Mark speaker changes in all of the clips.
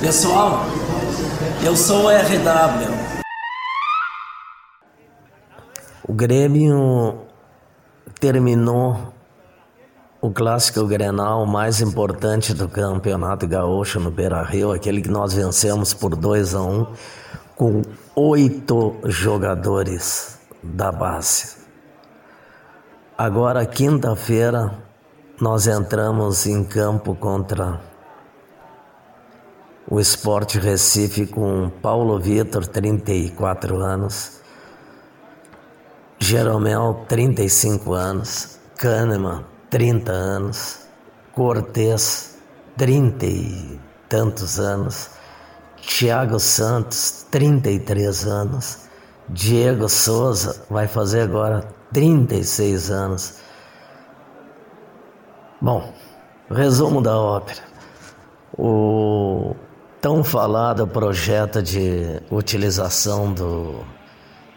Speaker 1: Pessoal, eu sou o RW.
Speaker 2: O Grêmio terminou o clássico Grenal mais importante do Campeonato Gaúcho no Beira-Rio, aquele que nós vencemos por 2 a 1, um, com oito jogadores da base. Agora, quinta-feira, nós entramos em campo contra o Esporte Recife com Paulo Vitor, 34 anos, Jeromel, 35 anos, Kahneman, 30 anos, Cortez, 30 e tantos anos, Thiago Santos, 33 anos, Diego Souza vai fazer agora 36 anos. Bom, resumo da ópera. O tão falado projeto de utilização do,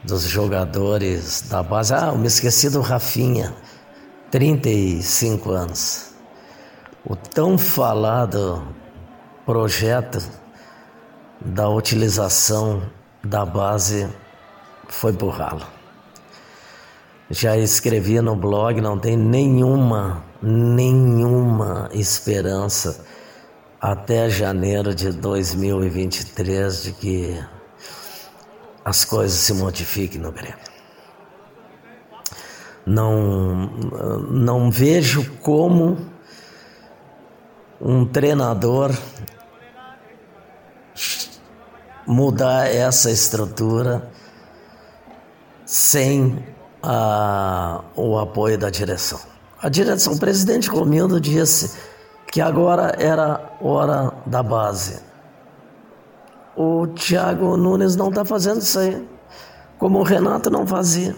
Speaker 2: dos jogadores da base. Ah, eu me esqueci do Rafinha, 35 anos. O tão falado projeto da utilização da base foi burralo. Já escrevi no blog, não tem nenhuma, nenhuma esperança até janeiro de 2023 de que as coisas se modifiquem no Grêmio. Não, não vejo como um treinador mudar essa estrutura sem a, o apoio da direção. A direção, o presidente Romildo disse que agora era hora da base. O Thiago Nunes não está fazendo isso aí, como o Renato não fazia.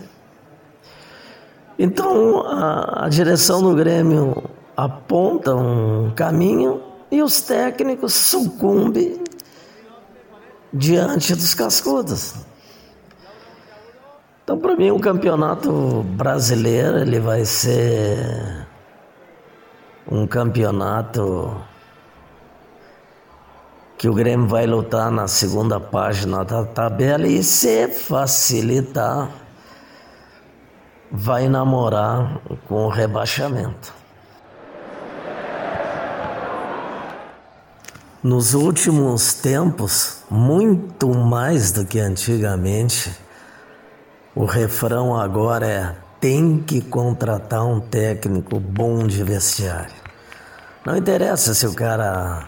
Speaker 2: Então a, a direção do Grêmio aponta um caminho e os técnicos sucumbem diante dos cascudos. Então, para mim, o campeonato brasileiro ele vai ser um campeonato que o Grêmio vai lutar na segunda página da tabela e se facilitar vai namorar com o rebaixamento. Nos últimos tempos, muito mais do que antigamente, o refrão agora é tem que contratar um técnico bom de vestiário. Não interessa se o cara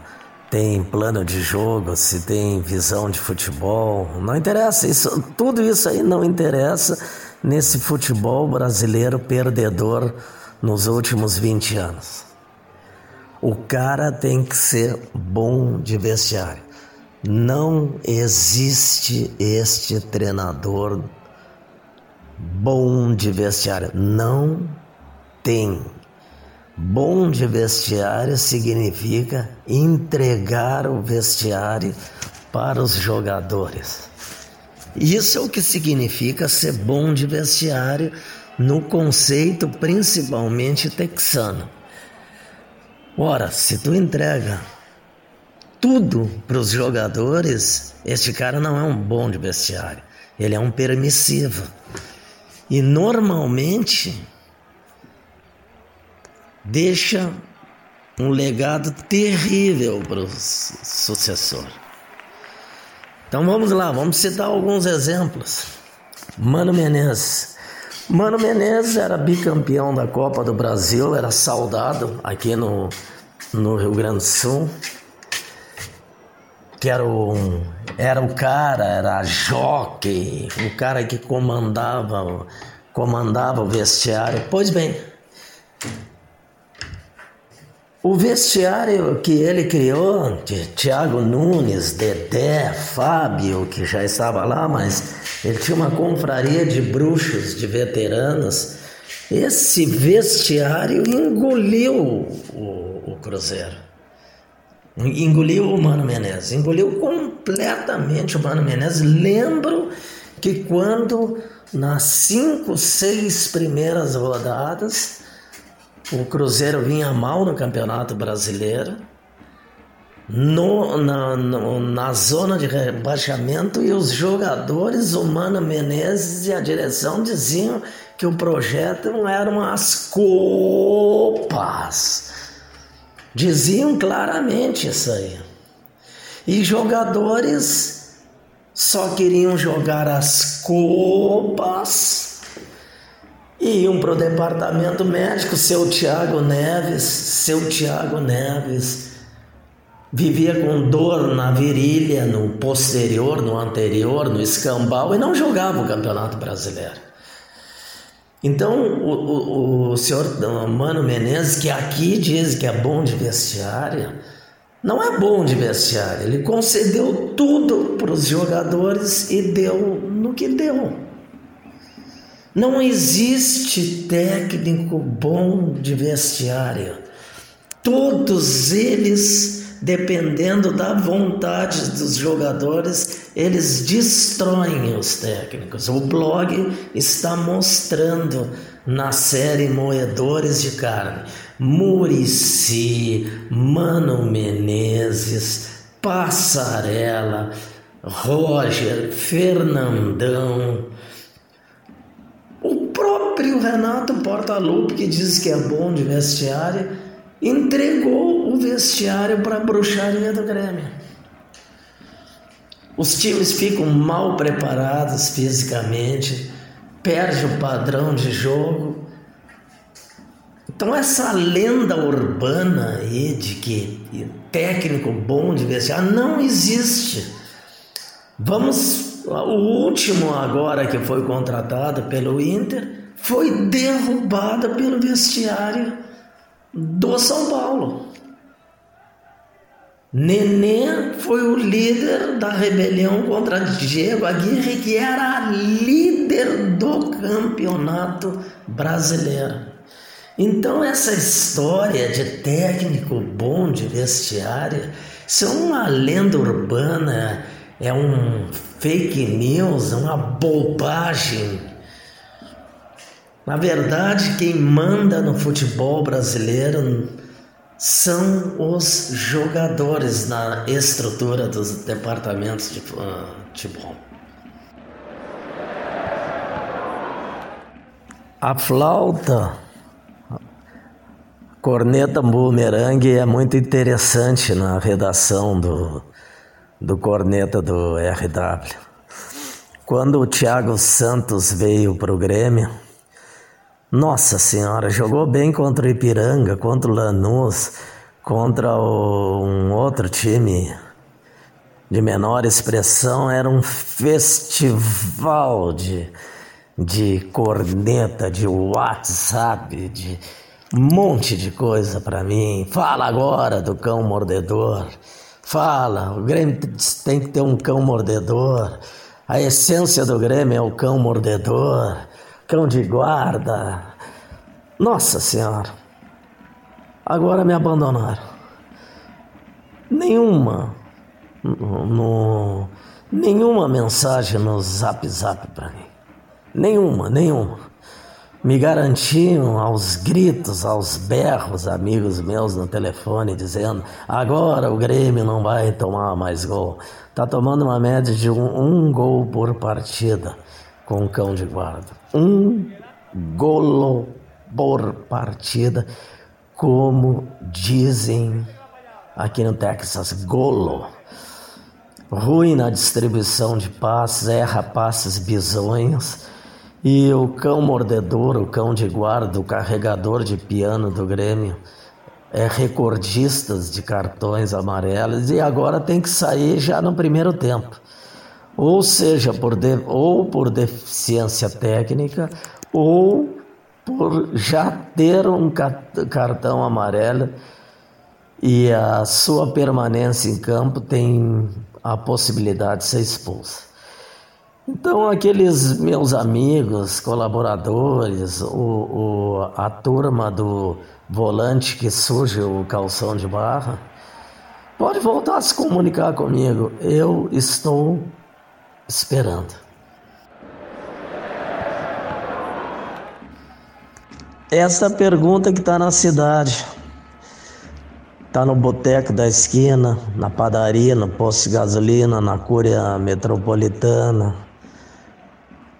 Speaker 2: tem plano de jogo, se tem visão de futebol, não interessa. Isso, tudo isso aí não interessa nesse futebol brasileiro perdedor nos últimos 20 anos. O cara tem que ser bom de vestiário. Não existe este treinador bom de vestiário. Não tem. Bom de vestiário significa entregar o vestiário para os jogadores. Isso é o que significa ser bom de vestiário no conceito principalmente texano. Ora, se tu entrega tudo para os jogadores, este cara não é um bom de vestiário, ele é um permissivo. E normalmente deixa um legado terrível para o sucessor. Então vamos lá, vamos citar alguns exemplos. Mano Menezes. Mano Menezes era bicampeão da Copa do Brasil, era saudado aqui no, no Rio Grande do Sul que era o, era o cara, era jockey, o cara que comandava, comandava o vestiário. Pois bem, o vestiário que ele criou, de Thiago Nunes, Dedé, Fábio, que já estava lá, mas ele tinha uma confraria de bruxos, de veteranos. Esse vestiário engoliu o, o Cruzeiro. Engoliu o Mano Menezes, engoliu completamente o Mano Menezes. Lembro que quando nas cinco, seis primeiras rodadas o Cruzeiro vinha mal no Campeonato Brasileiro, no, na, no, na zona de rebaixamento e os jogadores, o Mano Menezes e a direção diziam que o projeto não eram as copas. Diziam claramente isso aí. E jogadores só queriam jogar as copas. E iam para o departamento médico, seu Tiago Neves, seu Tiago Neves vivia com dor na virilha, no posterior, no anterior, no escambau e não jogava o Campeonato Brasileiro. Então, o, o, o senhor Mano Menezes, que aqui diz que é bom de vestiário, não é bom de vestiário. Ele concedeu tudo para os jogadores e deu no que deu. Não existe técnico bom de vestiário. Todos eles dependendo da vontade dos jogadores, eles destroem os técnicos. O blog está mostrando na série Moedores de Carne Murici, Mano Menezes, Passarela, Roger, Fernandão. O próprio Renato Portaluppi, que diz que é bom de vestiário, entregou o vestiário para a bruxaria do Grêmio. Os times ficam mal preparados fisicamente, perde o padrão de jogo. Então essa lenda urbana aí de que técnico bom de vestiário não existe. Vamos, o último agora que foi contratado pelo Inter foi derrubado pelo vestiário do São Paulo. Nenê foi o líder da rebelião contra Diego Aguirre, que era líder do campeonato brasileiro. Então, essa história de técnico bom de vestiário, isso é uma lenda urbana, é um fake news, é uma bobagem na verdade, quem manda no futebol brasileiro são os jogadores na estrutura dos departamentos de futebol. A flauta, corneta bumerangue é muito interessante na redação do, do corneta do RW. Quando o Thiago Santos veio para o Grêmio, nossa Senhora, jogou bem contra o Ipiranga, contra o Lanús, contra o, um outro time de menor expressão. Era um festival de, de corneta, de WhatsApp, de um monte de coisa para mim. Fala agora do cão mordedor. Fala, o Grêmio tem que ter um cão mordedor. A essência do Grêmio é o cão mordedor cão de guarda. Nossa Senhora, agora me abandonaram. Nenhuma, no, nenhuma mensagem no zap zap para mim. Nenhuma, nenhuma. Me garantiam aos gritos, aos berros, amigos meus no telefone, dizendo: agora o Grêmio não vai tomar mais gol. Tá tomando uma média de um, um gol por partida com o cão de guarda. Um golo por partida, como dizem aqui no Texas, golo. Ruim na distribuição de passes, erra passes bizonhos. E o cão mordedor, o cão de guarda, o carregador de piano do Grêmio, é recordistas de cartões amarelos e agora tem que sair já no primeiro tempo ou seja, por de, ou por deficiência técnica, ou por já ter um cartão amarelo e a sua permanência em campo tem a possibilidade de ser expulsa. Então, aqueles meus amigos, colaboradores, o, o, a turma do volante que surge o calção de barra, pode voltar a se comunicar comigo. Eu estou esperando.
Speaker 3: Essa é pergunta que está na cidade, está no boteco da esquina, na padaria, no posto de gasolina, na cúria metropolitana,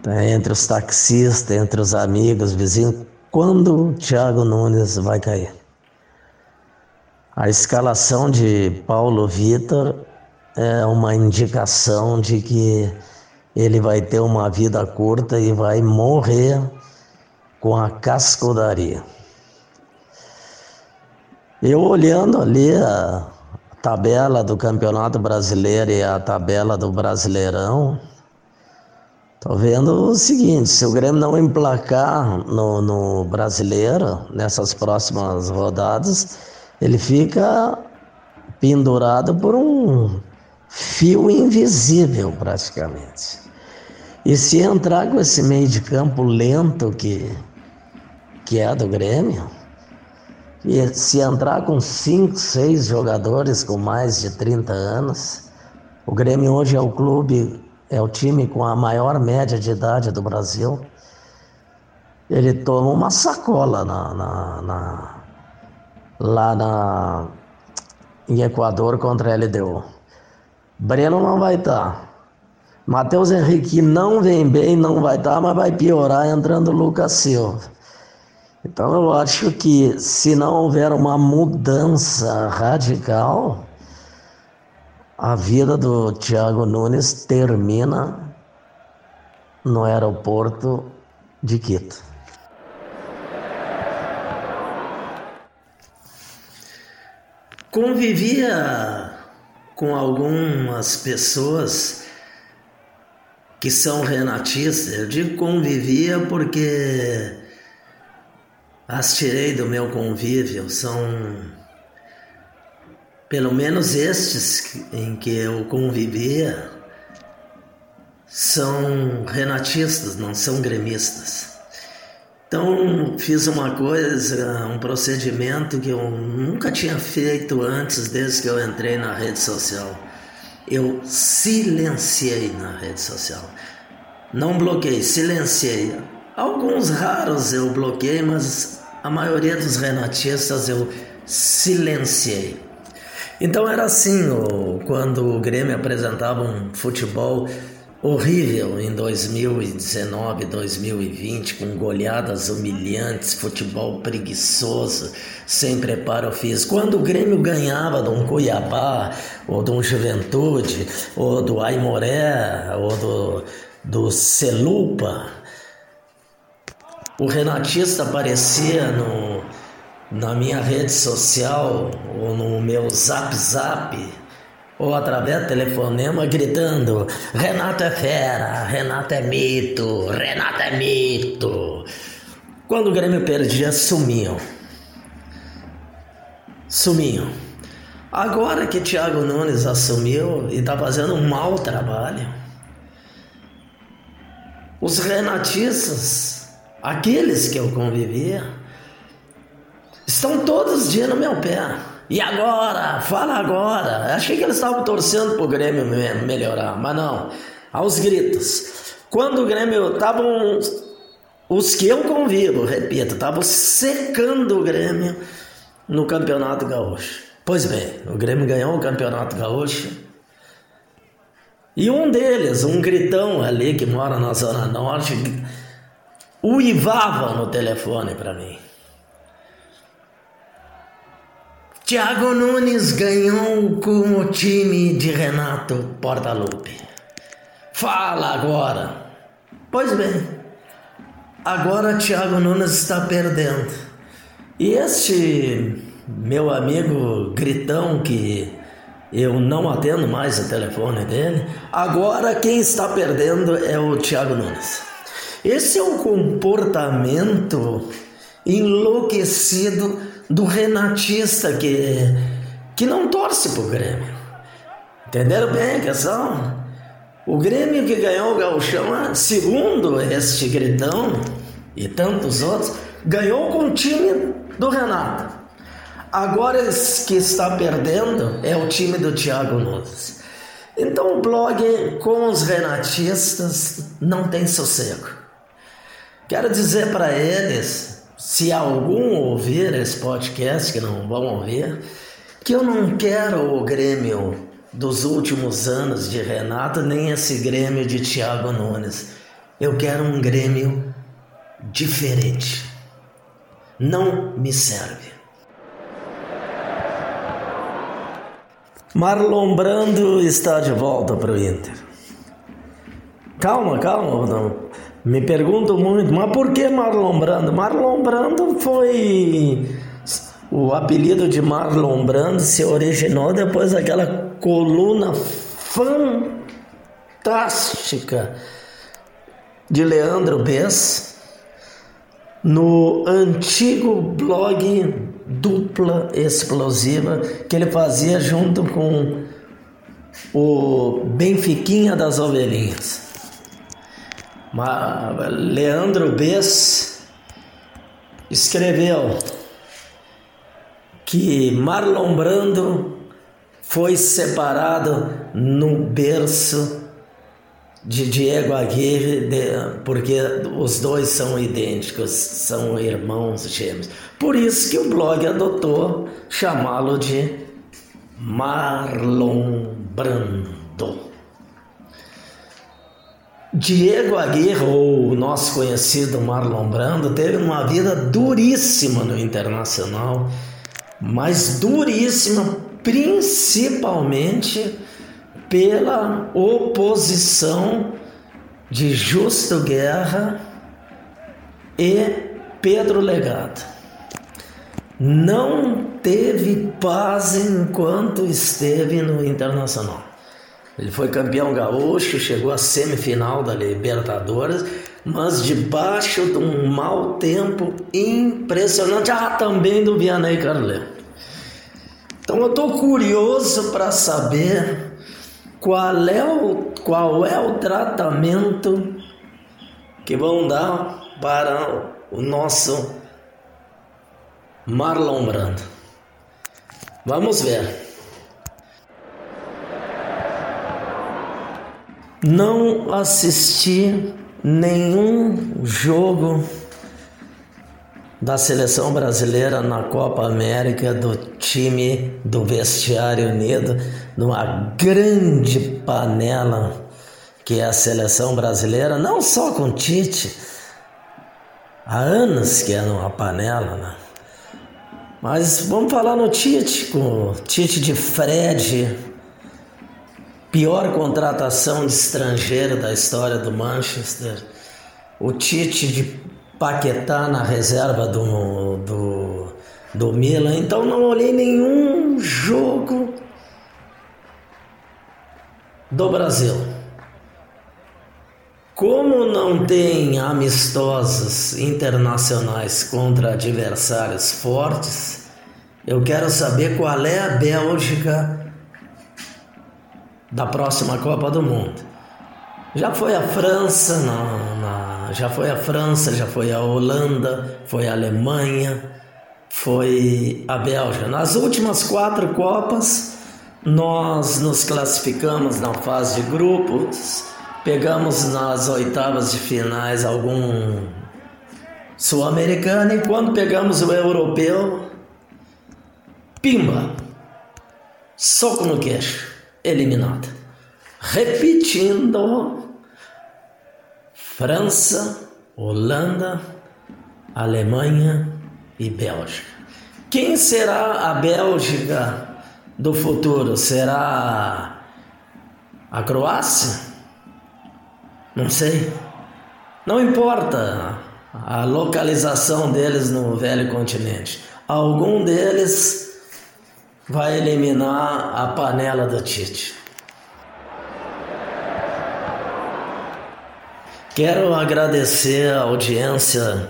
Speaker 3: tá entre os taxistas, entre os amigos, vizinhos. Quando o Thiago Nunes vai cair? A escalação de Paulo Vitor é uma indicação de que ele vai ter uma vida curta e vai morrer com a cascudaria. Eu olhando ali a tabela do Campeonato Brasileiro e a tabela do Brasileirão, tô vendo o seguinte, se o Grêmio não emplacar no, no Brasileiro, nessas próximas rodadas, ele fica pendurado por um fio invisível praticamente. E se entrar com esse meio de campo lento que, que é do Grêmio, e se entrar com cinco, seis jogadores com mais de 30 anos, o Grêmio hoje é o clube, é o time com a maior média de idade do Brasil. Ele toma uma sacola na, na, na lá na, em Equador contra a LDU. Breno não vai estar. Tá. Matheus Henrique não vem bem, não vai estar, tá, mas vai piorar entrando Lucas Silva. Então eu acho que se não houver uma mudança radical, a vida do Thiago Nunes termina no aeroporto de Quito.
Speaker 2: Convivia com algumas pessoas que são renatistas. Eu digo convivia porque as tirei do meu convívio. São pelo menos estes em que eu convivia são renatistas, não são gremistas. Então fiz uma coisa, um procedimento que eu nunca tinha feito antes, desde que eu entrei na rede social. Eu silenciei na rede social. Não bloqueei, silenciei. Alguns raros eu bloqueei, mas a maioria dos renatistas eu silenciei. Então era assim, quando o Grêmio apresentava um futebol horrível em 2019, 2020, com goleadas humilhantes, futebol preguiçoso, sem preparo físico. Quando o Grêmio ganhava de um Cuiabá, ou de um Juventude, ou do Aimoré, ou do, do Celupa, o Renatista aparecia no, na minha rede social, ou no meu zap zap, ou através do telefonema gritando: Renato é fera, Renato é mito, Renato é mito. Quando o Grêmio perdia, sumiam. Sumiam. Agora que Thiago Nunes assumiu e está fazendo um mau trabalho, os renatistas, aqueles que eu convivia, estão todos os dias no meu pé. E agora? Fala agora. Achei que eles estavam torcendo pro Grêmio melhorar, mas não. Aos gritos. Quando o Grêmio estavam. Os que eu convivo, repito, estavam secando o Grêmio no Campeonato Gaúcho. Pois bem, o Grêmio ganhou o Campeonato Gaúcho. E um deles, um gritão ali que mora na Zona Norte, uivava no telefone para mim. Thiago Nunes ganhou com o time de Renato Portaluppi. Fala agora. Pois bem, agora Thiago Nunes está perdendo. E este meu amigo Gritão, que eu não atendo mais o telefone dele, agora quem está perdendo é o Thiago Nunes. Esse é um comportamento enlouquecido do renatista que, que não torce pro Grêmio. Entenderam bem a questão? O Grêmio que ganhou o Gauchão, segundo este gritão e tantos outros, ganhou com o time do Renato. Agora que está perdendo é o time do Thiago Nunes. Então o blog com os renatistas não tem sossego. Quero dizer para eles se algum ouvir esse podcast, que não vão ouvir, que eu não quero o Grêmio dos últimos anos de Renato, nem esse Grêmio de Thiago Nunes. Eu quero um Grêmio diferente. Não me serve. Marlon Brando está de volta para o Inter. Calma, calma. Não. Me pergunto muito, mas por que Marlon Brando? Marlon Brando foi. O apelido de Marlon Brando se originou depois daquela coluna fantástica de Leandro Bess no antigo blog Dupla Explosiva que ele fazia junto com o Benfiquinha das Ovelhinhas. Leandro Bess escreveu que Marlon Brando foi separado no berço de Diego Aguirre, de, porque os dois são idênticos, são irmãos gêmeos. Por isso que o blog adotou chamá-lo de Marlon Brando. Diego Aguirre, ou o nosso conhecido Marlon Brando, teve uma vida duríssima no Internacional, mas duríssima principalmente pela oposição de Justo Guerra e Pedro Legado. Não teve paz enquanto esteve no Internacional. Ele foi campeão gaúcho, chegou à semifinal da Libertadores, mas debaixo de um mau tempo impressionante. Ah, também do Vianney Carleiro. Então eu estou curioso para saber qual é o, qual é o tratamento que vão dar para o nosso Marlon Brando. Vamos ver. Não assisti nenhum jogo da seleção brasileira na Copa América do time do Vestiário Unido, numa grande panela que é a seleção brasileira, não só com Tite, há anos que é numa panela, né? Mas vamos falar no Tite, com o Tite de Fred, pior contratação de estrangeiro da história do Manchester, o Tite de Paquetá na reserva do, do, do Milan, então não olhei nenhum jogo do Brasil. Como não tem amistosos internacionais contra adversários fortes, eu quero saber qual é a Bélgica da próxima Copa do Mundo. Já foi a França na, na, já foi a França, já foi a Holanda, foi a Alemanha, foi a Bélgica. Nas últimas quatro Copas, nós nos classificamos na fase de grupos, pegamos nas oitavas de finais algum sul-americano e quando pegamos o europeu, pimba, soco no queixo, eliminado repetindo França, Holanda, Alemanha e Bélgica. Quem será a Bélgica do futuro? Será a Croácia? Não sei. Não importa a localização deles no velho continente. Algum deles vai eliminar a panela do Tite. Quero agradecer a audiência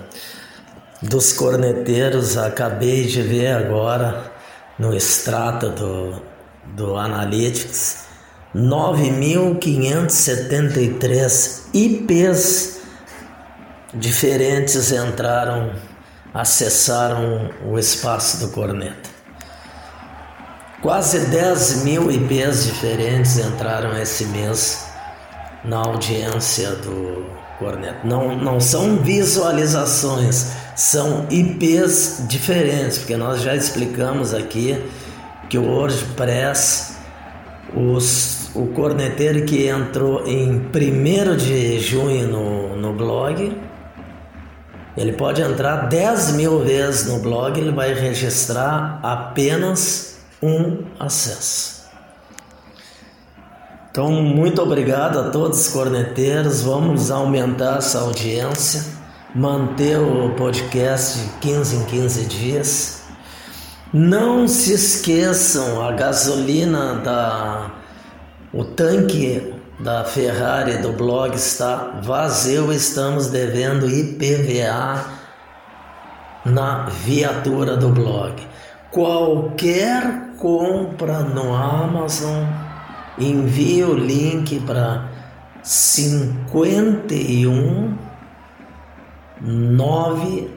Speaker 2: dos corneteiros. Acabei de ver agora no extrato do, do Analytics 9.573 IPs diferentes entraram, acessaram o espaço do Corneta. Quase 10 mil IPs diferentes entraram esse mês na audiência do corneta. Não, não são visualizações, são IPs diferentes, porque nós já explicamos aqui que o WordPress, os, o corneteiro que entrou em 1 de junho no, no blog, ele pode entrar 10 mil vezes no blog, ele vai registrar apenas um acesso. Então, muito obrigado a todos os corneteiros. Vamos aumentar essa audiência, manter o podcast de 15 em 15 dias. Não se esqueçam, a gasolina da o tanque da Ferrari do blog está vazio, estamos devendo IPVA na viatura do blog. Qualquer compra no Amazon, envie o link para 51 9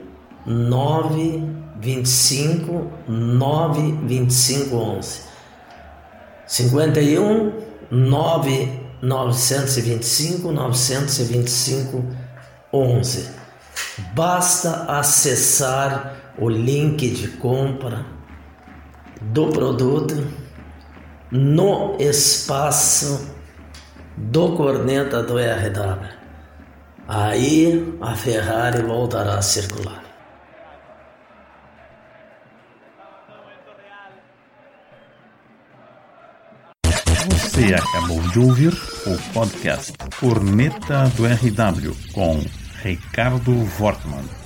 Speaker 2: 9 25 9 25 11 51 9 925 925 11. Basta acessar o link de compra do produto no espaço do corneta do RW. Aí a Ferrari voltará a circular.
Speaker 4: Você acabou de ouvir o podcast Corneta do RW com Ricardo Wortmann.